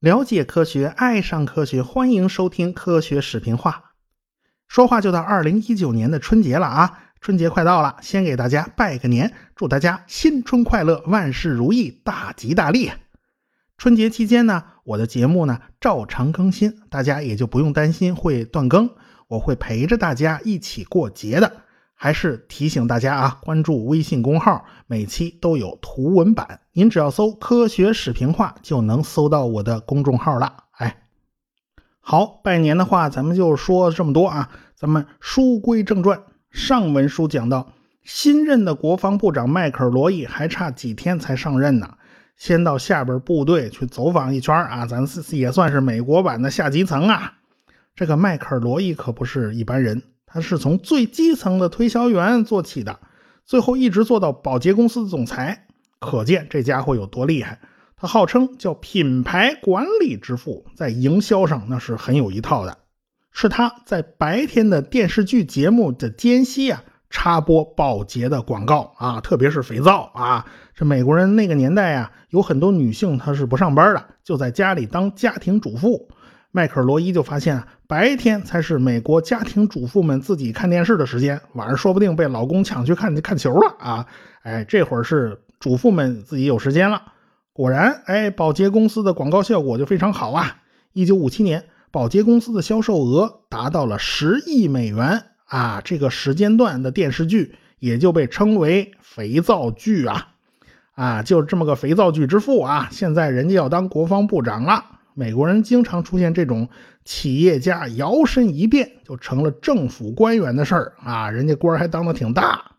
了解科学，爱上科学，欢迎收听科学视频化。说话就到二零一九年的春节了啊！春节快到了，先给大家拜个年，祝大家新春快乐，万事如意，大吉大利。春节期间呢，我的节目呢照常更新，大家也就不用担心会断更，我会陪着大家一起过节的。还是提醒大家啊，关注微信公号，每期都有图文版，您只要搜“科学史评化”就能搜到我的公众号了。哎，好，拜年的话咱们就说这么多啊，咱们书归正传。上文书讲到，新任的国防部长迈克尔·罗伊还差几天才上任呢。先到下边部队去走访一圈啊，咱也算是美国版的下基层啊。这个迈克尔·罗伊可不是一般人，他是从最基层的推销员做起的，最后一直做到保洁公司的总裁，可见这家伙有多厉害。他号称叫品牌管理之父，在营销上那是很有一套的。是他在白天的电视剧节目的间隙啊。插播保洁的广告啊，特别是肥皂啊。这美国人那个年代啊，有很多女性她是不上班的，就在家里当家庭主妇。迈克尔·罗伊就发现啊，白天才是美国家庭主妇们自己看电视的时间，晚上说不定被老公抢去看看球了啊。哎，这会儿是主妇们自己有时间了。果然，哎，保洁公司的广告效果就非常好啊。一九五七年，保洁公司的销售额达到了十亿美元。啊，这个时间段的电视剧也就被称为肥皂剧啊，啊，就这么个肥皂剧之父啊。现在人家要当国防部长了，美国人经常出现这种企业家摇身一变就成了政府官员的事儿啊，人家官还当的挺大。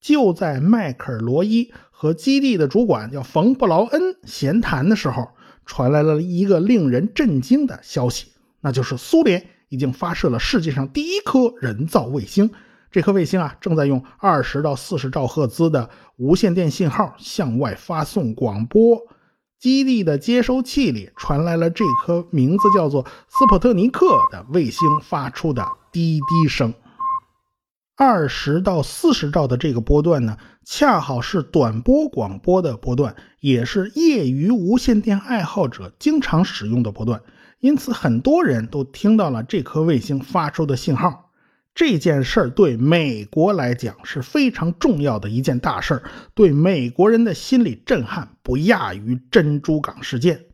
就在迈克尔·罗伊和基地的主管叫冯布劳恩闲谈的时候，传来了一个令人震惊的消息，那就是苏联。已经发射了世界上第一颗人造卫星，这颗卫星啊，正在用二十到四十兆赫兹的无线电信号向外发送广播。基地的接收器里传来了这颗名字叫做斯普特尼克的卫星发出的滴滴声。二十到四十兆的这个波段呢，恰好是短波广播的波段，也是业余无线电爱好者经常使用的波段。因此，很多人都听到了这颗卫星发出的信号。这件事儿对美国来讲是非常重要的一件大事儿，对美国人的心理震撼不亚于珍珠港事件。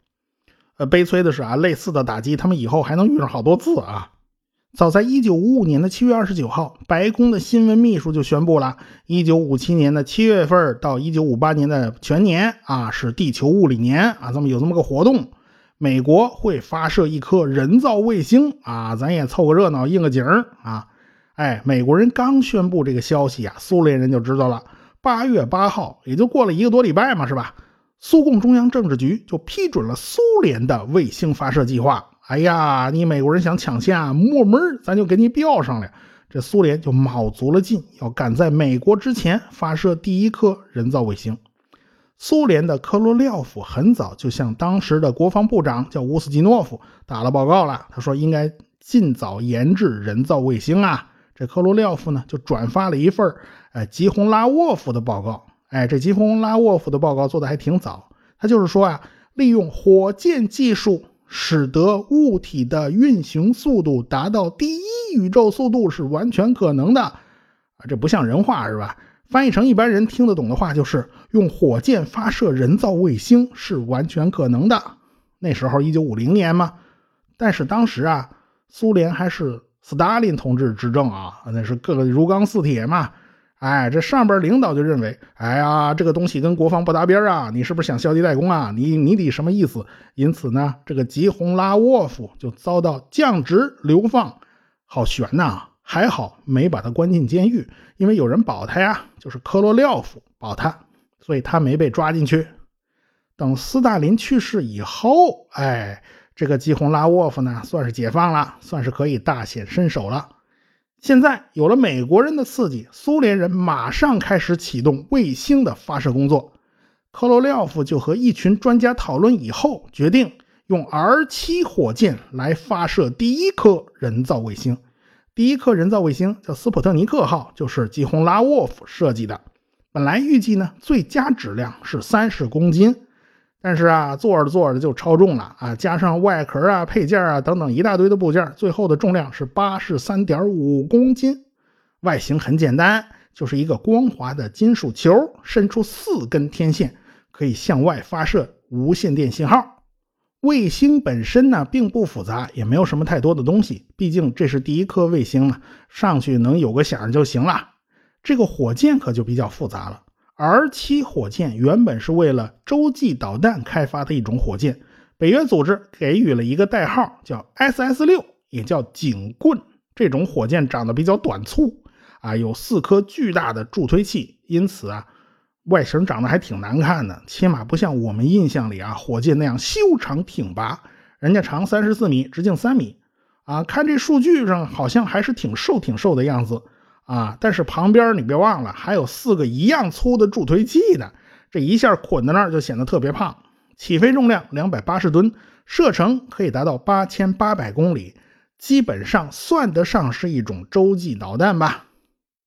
呃，悲催的是啊，类似的打击他们以后还能遇上好多次啊。早在1955年的7月29号，白宫的新闻秘书就宣布了：1957年的7月份到1958年的全年啊，是地球物理年啊，这么有这么个活动。美国会发射一颗人造卫星啊，咱也凑个热闹，应个景儿啊！哎，美国人刚宣布这个消息啊，苏联人就知道了。八月八号，也就过了一个多礼拜嘛，是吧？苏共中央政治局就批准了苏联的卫星发射计划。哎呀，你美国人想抢先啊，没门咱就给你标上了。这苏联就卯足了劲，要赶在美国之前发射第一颗人造卫星。苏联的科罗廖夫很早就向当时的国防部长叫乌斯基诺夫打了报告了。他说应该尽早研制人造卫星啊。这科罗廖夫呢就转发了一份哎吉洪拉沃夫的报告。哎，这吉洪拉沃夫的报告做的还挺早。他就是说啊，利用火箭技术使得物体的运行速度达到第一宇宙速度是完全可能的啊。这不像人话是吧？翻译成一般人听得懂的话，就是用火箭发射人造卫星是完全可能的。那时候一九五零年嘛，但是当时啊，苏联还是斯大林同志执政啊，那是各个如钢似铁嘛。哎，这上边领导就认为，哎呀，这个东西跟国防不搭边啊，你是不是想消极怠工啊？你你得什么意思？因此呢，这个吉洪拉沃夫就遭到降职流放，好悬呐。还好没把他关进监狱，因为有人保他呀，就是科罗廖夫保他，所以他没被抓进去。等斯大林去世以后，哎，这个基洪拉沃夫呢，算是解放了，算是可以大显身手了。现在有了美国人的刺激，苏联人马上开始启动卫星的发射工作。科罗廖夫就和一群专家讨论以后，决定用 R 七火箭来发射第一颗人造卫星。第一颗人造卫星叫斯普特尼克号，就是基洪拉沃夫设计的。本来预计呢，最佳质量是三十公斤，但是啊，做着做着就超重了啊！加上外壳啊、配件啊等等一大堆的部件，最后的重量是八十三点五公斤。外形很简单，就是一个光滑的金属球，伸出四根天线，可以向外发射无线电信号。卫星本身呢并不复杂，也没有什么太多的东西，毕竟这是第一颗卫星嘛，上去能有个响就行了。这个火箭可就比较复杂了。R7 火箭原本是为了洲际导弹开发的一种火箭，北约组织给予了一个代号叫 SS6，也叫警棍。这种火箭长得比较短粗啊，有四颗巨大的助推器，因此啊。外形长得还挺难看的，起码不像我们印象里啊火箭那样修长挺拔。人家长三十四米，直径三米，啊，看这数据上好像还是挺瘦挺瘦的样子啊。但是旁边你别忘了还有四个一样粗的助推器呢，这一下捆在那儿就显得特别胖。起飞重量两百八十吨，射程可以达到八千八百公里，基本上算得上是一种洲际导弹吧。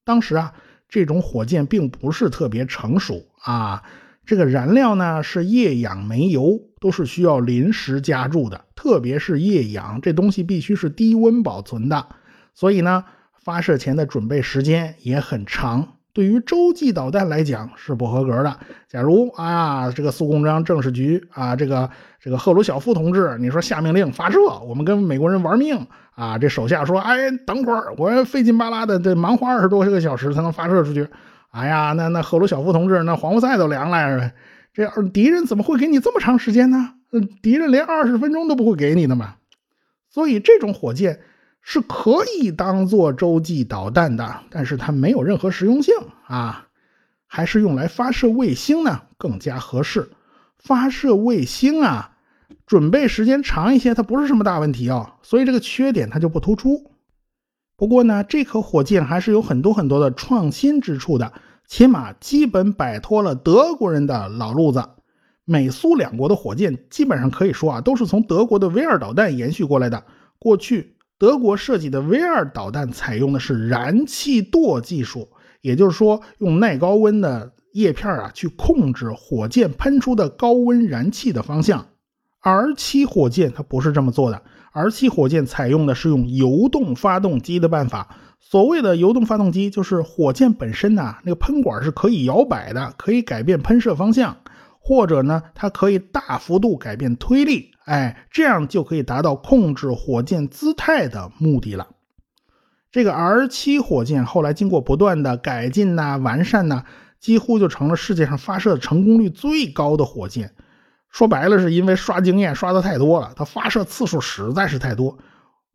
当时啊。这种火箭并不是特别成熟啊，这个燃料呢是液氧煤油，都是需要临时加注的，特别是液氧这东西必须是低温保存的，所以呢，发射前的准备时间也很长。对于洲际导弹来讲是不合格的。假如啊，这个苏共章政治局啊，这个这个赫鲁晓夫同志，你说下命令发射，我们跟美国人玩命啊，这手下说，哎，等会儿，我费劲巴拉的，得忙活二十多个小时才能发射出去。哎呀，那那赫鲁晓夫同志那黄花菜都凉了，这敌人怎么会给你这么长时间呢？敌人连二十分钟都不会给你的嘛。所以这种火箭。是可以当做洲际导弹的，但是它没有任何实用性啊，还是用来发射卫星呢更加合适。发射卫星啊，准备时间长一些，它不是什么大问题哦，所以这个缺点它就不突出。不过呢，这颗火箭还是有很多很多的创新之处的，起码基本摆脱了德国人的老路子。美苏两国的火箭基本上可以说啊，都是从德国的 V 二导弹延续过来的。过去。德国设计的 V 二导弹采用的是燃气舵技术，也就是说，用耐高温的叶片啊去控制火箭喷出的高温燃气的方向。R 七火箭它不是这么做的，R 七火箭采用的是用油动发动机的办法。所谓的油动发动机，就是火箭本身呐，那个喷管是可以摇摆的，可以改变喷射方向。或者呢，它可以大幅度改变推力，哎，这样就可以达到控制火箭姿态的目的了。这个 R 七火箭后来经过不断的改进呐、完善呐，几乎就成了世界上发射成功率最高的火箭。说白了，是因为刷经验刷的太多了，它发射次数实在是太多。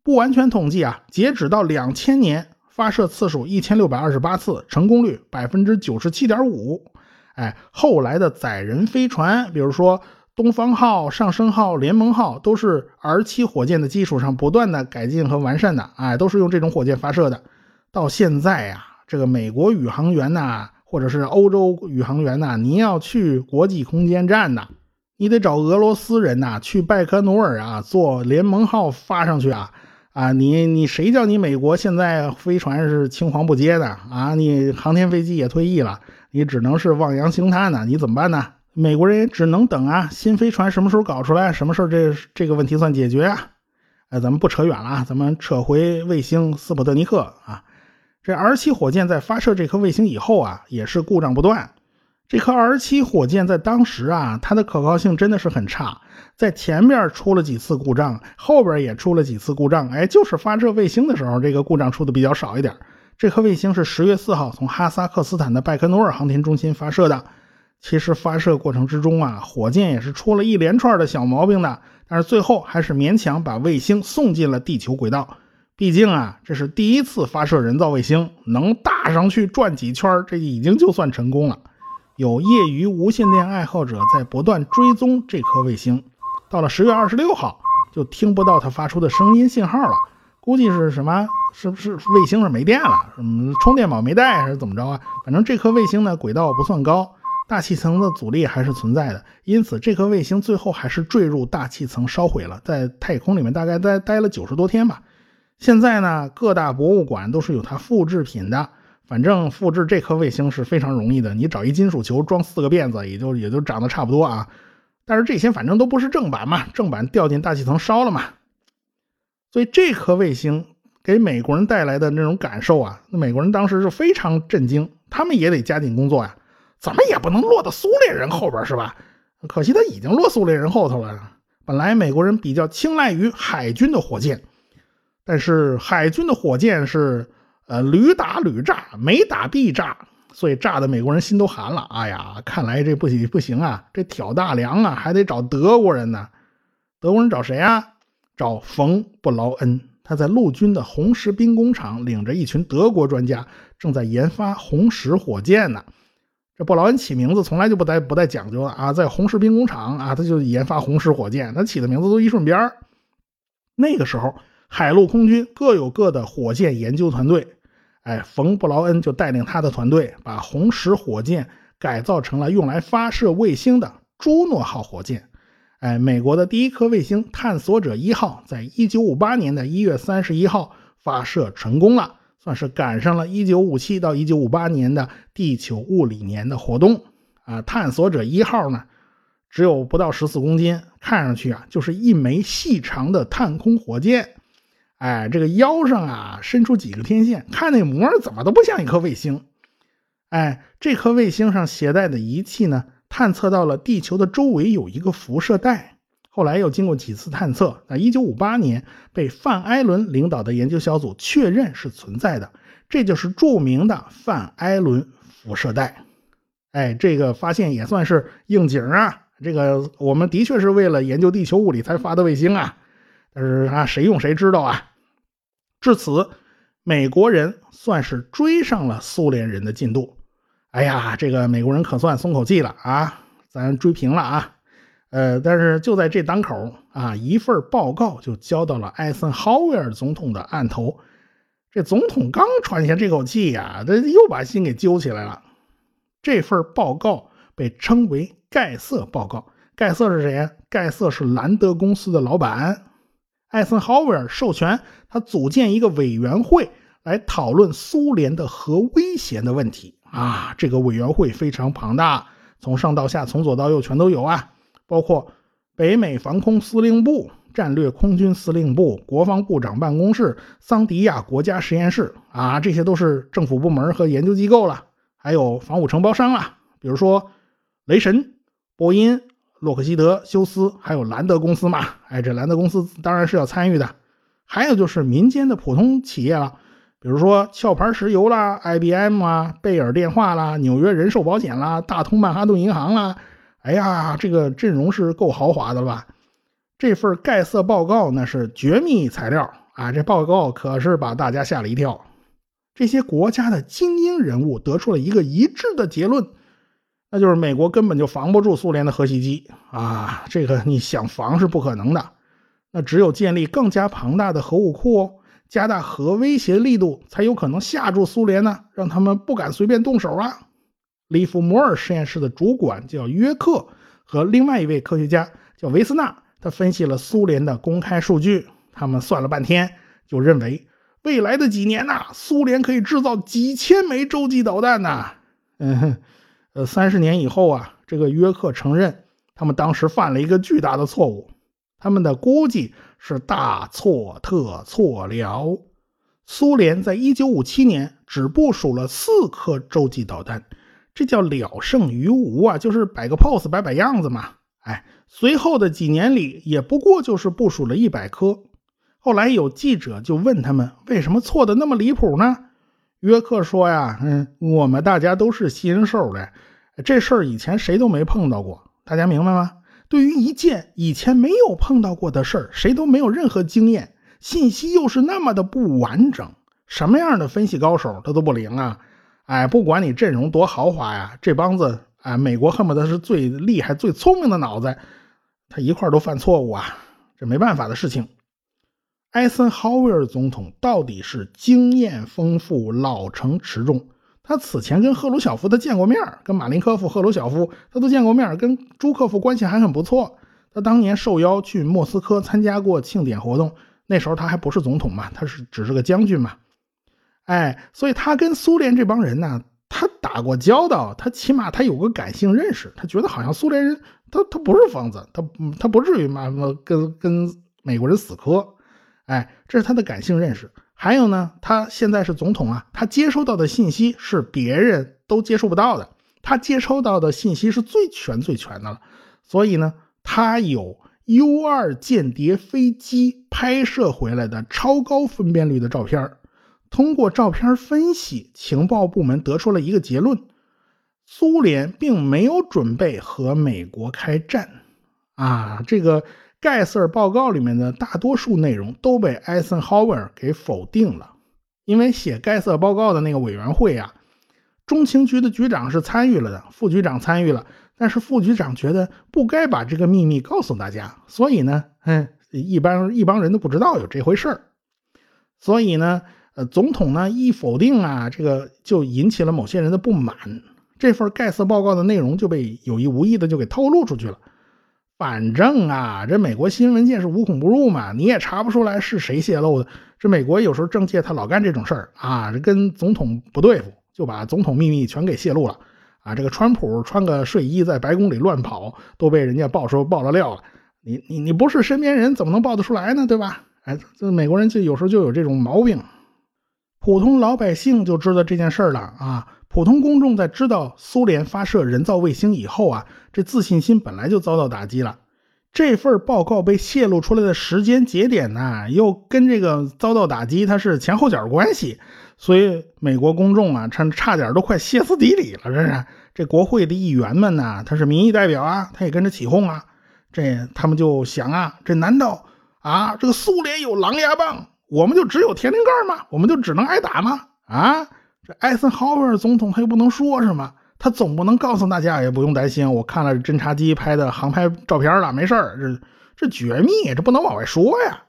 不完全统计啊，截止到两千年，发射次数一千六百二十八次，成功率百分之九十七点五。哎，后来的载人飞船，比如说东方号、上升号、联盟号，都是 R 七火箭的基础上不断的改进和完善的。哎，都是用这种火箭发射的。到现在呀，这个美国宇航员呐，或者是欧洲宇航员呐，你要去国际空间站呐，你得找俄罗斯人呐，去拜科努尔啊，坐联盟号发上去啊。啊，你你谁叫你美国现在飞船是青黄不接的啊？你航天飞机也退役了。你只能是望洋兴叹呢，你怎么办呢？美国人也只能等啊，新飞船什么时候搞出来，什么时候这这个问题算解决啊？哎，咱们不扯远了啊，咱们扯回卫星斯普特尼克啊。这 R 七火箭在发射这颗卫星以后啊，也是故障不断。这颗 R 七火箭在当时啊，它的可靠性真的是很差，在前面出了几次故障，后边也出了几次故障，哎，就是发射卫星的时候，这个故障出的比较少一点。这颗卫星是十月四号从哈萨克斯坦的拜科努尔航天中心发射的。其实发射过程之中啊，火箭也是出了一连串的小毛病的，但是最后还是勉强把卫星送进了地球轨道。毕竟啊，这是第一次发射人造卫星，能大上去转几圈，这已经就算成功了。有业余无线电爱好者在不断追踪这颗卫星，到了十月二十六号，就听不到它发出的声音信号了。估计是什么？是不是卫星是没电了？嗯充电宝没带还是怎么着啊？反正这颗卫星呢，轨道不算高，大气层的阻力还是存在的，因此这颗卫星最后还是坠入大气层烧毁了，在太空里面大概待待了九十多天吧。现在呢，各大博物馆都是有它复制品的。反正复制这颗卫星是非常容易的，你找一金属球装四个辫子，也就也就长得差不多啊。但是这些反正都不是正版嘛，正版掉进大气层烧了嘛。所以这颗卫星给美国人带来的那种感受啊，那美国人当时是非常震惊，他们也得加紧工作呀，怎么也不能落到苏联人后边是吧？可惜他已经落苏联人后头了。本来美国人比较青睐于海军的火箭，但是海军的火箭是呃屡打屡炸，每打必炸，所以炸的美国人心都寒了。哎呀，看来这不行不行啊，这挑大梁啊，还得找德国人呢。德国人找谁啊？找冯布劳恩，他在陆军的红石兵工厂领着一群德国专家，正在研发红石火箭呢。这布劳恩起名字从来就不带不带讲究的啊，在红石兵工厂啊，他就研发红石火箭，他起的名字都一顺边那个时候，海陆空军各有各的火箭研究团队，哎，冯布劳恩就带领他的团队，把红石火箭改造成了用来发射卫星的朱诺号火箭。哎，美国的第一颗卫星探索者一号，在一九五八年的一月三十一号发射成功了。算是赶上了1957到1958年的地球物理年的活动啊！探索者一号呢，只有不到十四公斤，看上去啊就是一枚细长的探空火箭。哎，这个腰上啊伸出几个天线，看那模怎么都不像一颗卫星。哎，这颗卫星上携带的仪器呢，探测到了地球的周围有一个辐射带。后来又经过几次探测，在1958年被范艾伦领导的研究小组确认是存在的，这就是著名的范艾伦辐射带。哎，这个发现也算是应景啊！这个我们的确是为了研究地球物理才发的卫星啊，但是啊，谁用谁知道啊。至此，美国人算是追上了苏联人的进度。哎呀，这个美国人可算松口气了啊，咱追平了啊。呃，但是就在这当口啊，一份报告就交到了艾森豪威尔总统的案头。这总统刚喘下这口气呀，这又把心给揪起来了。这份报告被称为盖瑟报告。盖瑟是谁呀？盖瑟是兰德公司的老板。艾森豪威尔授权他组建一个委员会来讨论苏联的核威胁的问题啊。这个委员会非常庞大，从上到下，从左到右全都有啊。包括北美防空司令部、战略空军司令部、国防部长办公室、桑迪亚国家实验室啊，这些都是政府部门和研究机构了。还有防务承包商啊，比如说雷神、波音、洛克希德、休斯，还有兰德公司嘛。哎，这兰德公司当然是要参与的。还有就是民间的普通企业了，比如说壳牌石油啦、IBM 啊、贝尔电话啦、纽约人寿保险啦、大通曼哈顿银行啦。哎呀，这个阵容是够豪华的了吧？这份盖瑟报告那是绝密材料啊！这报告可是把大家吓了一跳。这些国家的精英人物得出了一个一致的结论，那就是美国根本就防不住苏联的核袭击啊！这个你想防是不可能的，那只有建立更加庞大的核武库，加大核威胁力度，才有可能吓住苏联呢，让他们不敢随便动手啊！利弗摩尔实验室的主管叫约克，和另外一位科学家叫维斯纳，他分析了苏联的公开数据。他们算了半天，就认为未来的几年呐，苏联可以制造几千枚洲际导弹呐。嗯，呃，三十年以后啊，这个约克承认，他们当时犯了一个巨大的错误。他们的估计是大错特错了。苏联在一九五七年只部署了四颗洲际导弹。这叫了胜于无啊，就是摆个 pose，摆摆样子嘛。哎，随后的几年里，也不过就是部署了一百颗。后来有记者就问他们，为什么错的那么离谱呢？约克说呀，嗯，我们大家都是新手嘞，这事儿以前谁都没碰到过，大家明白吗？对于一件以前没有碰到过的事儿，谁都没有任何经验，信息又是那么的不完整，什么样的分析高手他都不灵啊。哎，不管你阵容多豪华呀，这帮子哎，美国恨不得是最厉害、最聪明的脑子，他一块都犯错误啊，这没办法的事情。艾森豪威尔总统到底是经验丰富、老成持重。他此前跟赫鲁晓夫他见过面，跟马林科夫、赫鲁晓夫他都见过面，跟朱克夫关系还很不错。他当年受邀去莫斯科参加过庆典活动，那时候他还不是总统嘛，他是只是个将军嘛。哎，所以他跟苏联这帮人呢，他打过交道，他起码他有个感性认识，他觉得好像苏联人他他不是疯子，他他不至于嘛跟跟美国人死磕。哎，这是他的感性认识。还有呢，他现在是总统啊，他接收到的信息是别人都接收不到的，他接收到的信息是最全最全的了。所以呢，他有 U 二间谍飞机拍摄回来的超高分辨率的照片通过照片分析，情报部门得出了一个结论：苏联并没有准备和美国开战。啊，这个盖瑟尔报告里面的大多数内容都被艾森豪威尔给否定了。因为写盖瑟尔报告的那个委员会啊，中情局的局长是参与了的，副局长参与了，但是副局长觉得不该把这个秘密告诉大家，所以呢，嗯，一般一帮人都不知道有这回事儿。所以呢。呃，总统呢一否定啊，这个就引起了某些人的不满，这份盖茨报告的内容就被有意无意的就给透露出去了。反正啊，这美国新闻界是无孔不入嘛，你也查不出来是谁泄露的。这美国有时候政界他老干这种事儿啊，跟总统不对付，就把总统秘密全给泄露了啊。这个川普穿个睡衣在白宫里乱跑，都被人家爆说爆了料了。你你你不是身边人，怎么能爆得出来呢？对吧？哎，这美国人就有时候就有这种毛病。普通老百姓就知道这件事了啊！普通公众在知道苏联发射人造卫星以后啊，这自信心本来就遭到打击了。这份报告被泄露出来的时间节点呢，又跟这个遭到打击它是前后脚关系，所以美国公众啊，差差点都快歇斯底里了。这是这国会的议员们呢，他是民意代表啊，他也跟着起哄啊。这他们就想啊，这难道啊，这个苏联有狼牙棒？我们就只有天灵盖吗？我们就只能挨打吗？啊，这艾森豪威尔总统他又不能说什么，他总不能告诉大家也不用担心，我看了侦察机拍的航拍照片了，没事儿，这这绝密，这不能往外说呀。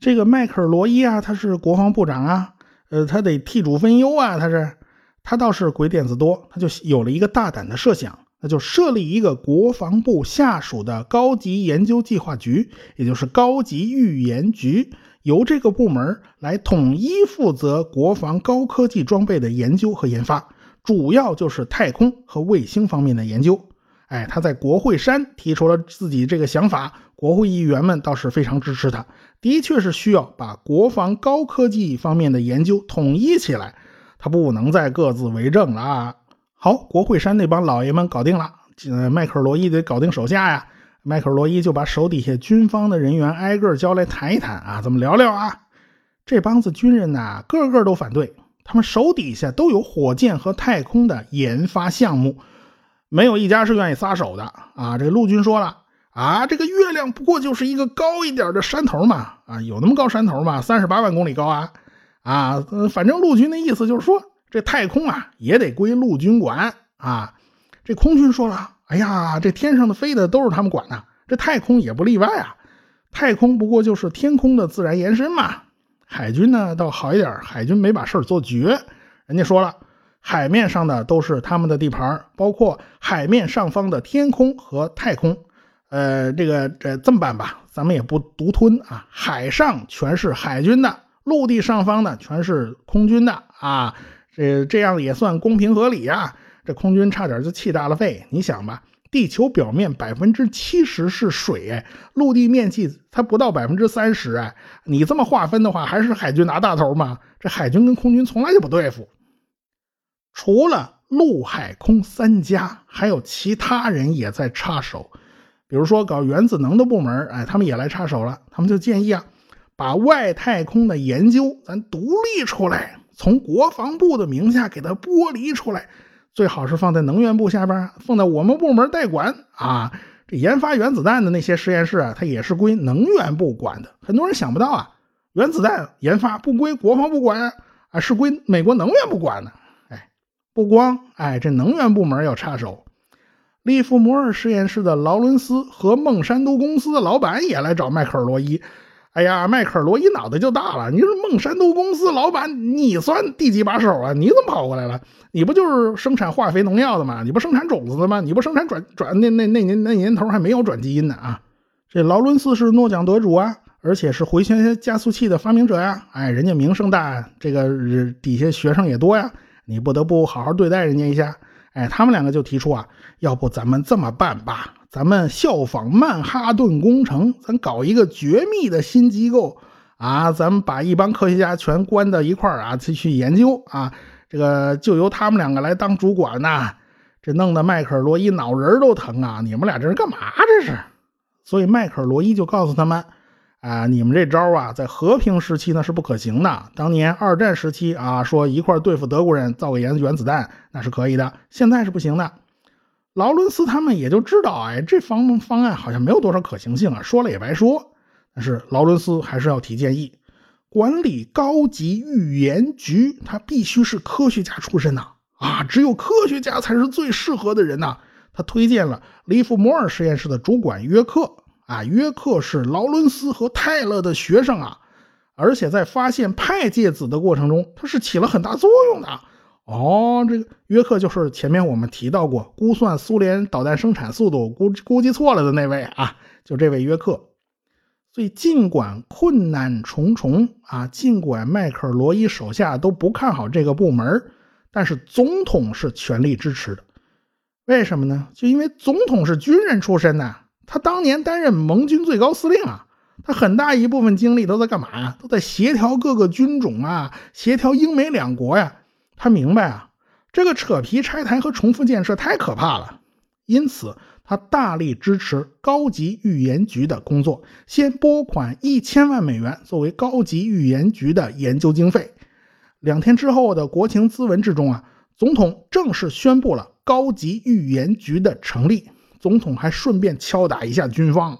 这个迈克尔罗伊啊，他是国防部长啊，呃，他得替主分忧啊，他是，他倒是鬼点子多，他就有了一个大胆的设想，那就设立一个国防部下属的高级研究计划局，也就是高级预研局。由这个部门来统一负责国防高科技装备的研究和研发，主要就是太空和卫星方面的研究。哎，他在国会山提出了自己这个想法，国会议员们倒是非常支持他。的确是需要把国防高科技方面的研究统一起来，他不能再各自为政了啊！好，国会山那帮老爷们搞定了，迈克尔罗伊得搞定手下呀。迈克尔·罗伊就把手底下军方的人员挨个叫来谈一谈啊，怎么聊聊啊？这帮子军人呐，个个都反对。他们手底下都有火箭和太空的研发项目，没有一家是愿意撒手的啊。这陆军说了啊，这个月亮不过就是一个高一点的山头嘛，啊，有那么高山头吗？三十八万公里高啊，啊，反正陆军的意思就是说，这太空啊也得归陆军管啊。这空军说了。哎呀，这天上的飞的都是他们管的，这太空也不例外啊。太空不过就是天空的自然延伸嘛。海军呢倒好一点，海军没把事儿做绝。人家说了，海面上的都是他们的地盘，包括海面上方的天空和太空。呃，这个这这么办吧，咱们也不独吞啊。海上全是海军的，陆地上方呢全是空军的啊。这这样也算公平合理呀。这空军差点就气炸了肺。你想吧，地球表面百分之七十是水，陆地面积才不到百分之三十，哎，你这么划分的话，还是海军拿大头吗？这海军跟空军从来就不对付。除了陆海空三家，还有其他人也在插手，比如说搞原子能的部门，哎，他们也来插手了。他们就建议啊，把外太空的研究咱独立出来，从国防部的名下给它剥离出来。最好是放在能源部下边，放在我们部门代管啊。这研发原子弹的那些实验室啊，它也是归能源部管的。很多人想不到啊，原子弹研发不归国防部管啊，是归美国能源部管的。哎，不光哎，这能源部门要插手，利弗摩尔实验室的劳伦斯和孟山都公司的老板也来找迈克尔·罗伊。哎呀，迈克尔·罗伊脑袋就大了。你说孟山都公司老板，你算第几把手啊？你怎么跑过来了？你不就是生产化肥农药的吗？你不生产种子的吗？你不生产转转那那那年那年头还没有转基因呢啊？这劳伦斯是诺奖得主啊而且是回旋加速器的发明者呀，哎，人家名声大，这个底下学生也多呀，你不得不好好对待人家一下。哎，他们两个就提出啊，要不咱们这么办吧，咱们效仿曼哈顿工程，咱搞一个绝密的新机构啊，咱们把一帮科学家全关到一块儿啊，去去研究啊，这个就由他们两个来当主管呐。这弄得迈克尔·罗伊脑仁都疼啊！你们俩这是干嘛？这是。所以迈克尔·罗伊就告诉他们。啊，你们这招啊，在和平时期那是不可行的。当年二战时期啊，说一块对付德国人，造个原原子弹，那是可以的。现在是不行的。劳伦斯他们也就知道，哎，这方方案好像没有多少可行性啊，说了也白说。但是劳伦斯还是要提建议，管理高级预言局，他必须是科学家出身呐，啊，只有科学家才是最适合的人呐。他推荐了利弗摩尔实验室的主管约克。啊，约克是劳伦斯和泰勒的学生啊，而且在发现派介子的过程中，他是起了很大作用的。哦，这个约克就是前面我们提到过，估算苏联导弹生产速度估估计错了的那位啊，就这位约克。所以尽管困难重重啊，尽管迈克尔·罗伊手下都不看好这个部门，但是总统是全力支持的。为什么呢？就因为总统是军人出身呐。他当年担任盟军最高司令啊，他很大一部分精力都在干嘛呀？都在协调各个军种啊，协调英美两国呀。他明白啊，这个扯皮拆台和重复建设太可怕了，因此他大力支持高级预言局的工作，先拨款一千万美元作为高级预言局的研究经费。两天之后的国情咨文之中啊，总统正式宣布了高级预言局的成立。总统还顺便敲打一下军方，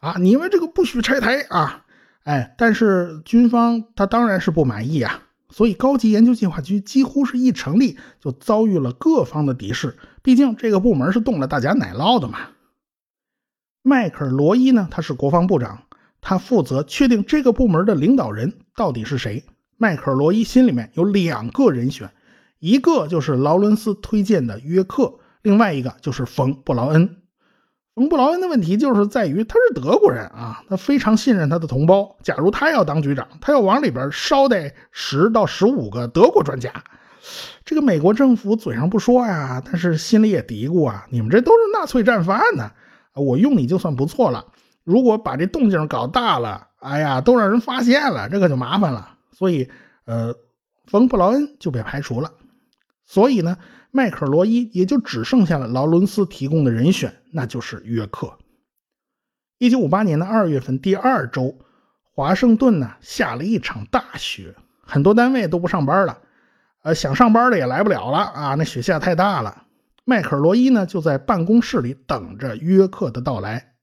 啊，你们这个不许拆台啊！哎，但是军方他当然是不满意啊，所以高级研究计划局几乎是一成立就遭遇了各方的敌视，毕竟这个部门是动了大家奶酪的嘛。迈克尔·罗伊呢，他是国防部长，他负责确定这个部门的领导人到底是谁。迈克尔·罗伊心里面有两个人选，一个就是劳伦斯推荐的约克，另外一个就是冯·布劳恩。冯布劳恩的问题就是在于他是德国人啊，他非常信任他的同胞。假如他要当局长，他要往里边捎带十到十五个德国专家。这个美国政府嘴上不说呀，但是心里也嘀咕啊：你们这都是纳粹战犯呢，我用你就算不错了。如果把这动静搞大了，哎呀，都让人发现了，这可就麻烦了。所以，呃，冯布劳恩就被排除了。所以呢，迈克·罗伊也就只剩下了劳伦斯提供的人选，那就是约克。一九五八年的二月份第二周，华盛顿呢下了一场大雪，很多单位都不上班了，呃，想上班的也来不了了啊，那雪下太大了。迈克·罗伊呢就在办公室里等着约克的到来。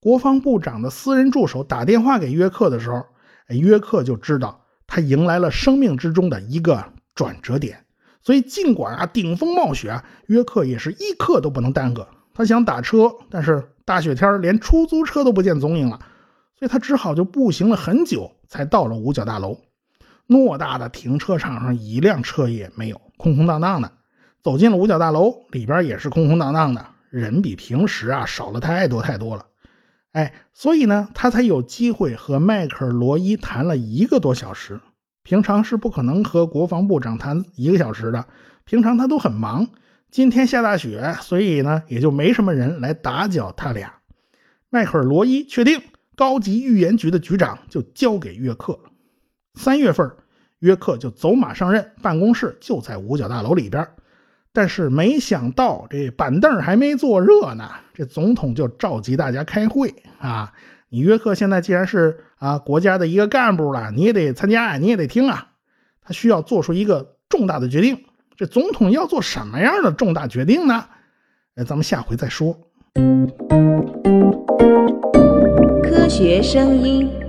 国防部长的私人助手打电话给约克的时候，约克就知道他迎来了生命之中的一个转折点。所以，尽管啊顶风冒雪啊，约克也是一刻都不能耽搁。他想打车，但是大雪天连出租车都不见踪影了，所以他只好就步行了很久，才到了五角大楼。偌大的停车场上一辆车也没有，空空荡荡的。走进了五角大楼，里边也是空空荡荡的，人比平时啊少了太多太多了。哎，所以呢，他才有机会和迈克尔·罗伊谈了一个多小时。平常是不可能和国防部长谈一个小时的，平常他都很忙。今天下大雪，所以呢也就没什么人来打搅他俩。迈克尔·罗伊确定高级预言局的局长就交给约克。三月份，约克就走马上任，办公室就在五角大楼里边。但是没想到，这板凳还没坐热呢，这总统就召集大家开会啊。你约克现在既然是啊国家的一个干部了，你也得参加啊，你也得听啊。他需要做出一个重大的决定，这总统要做什么样的重大决定呢？哎，咱们下回再说。科学声音。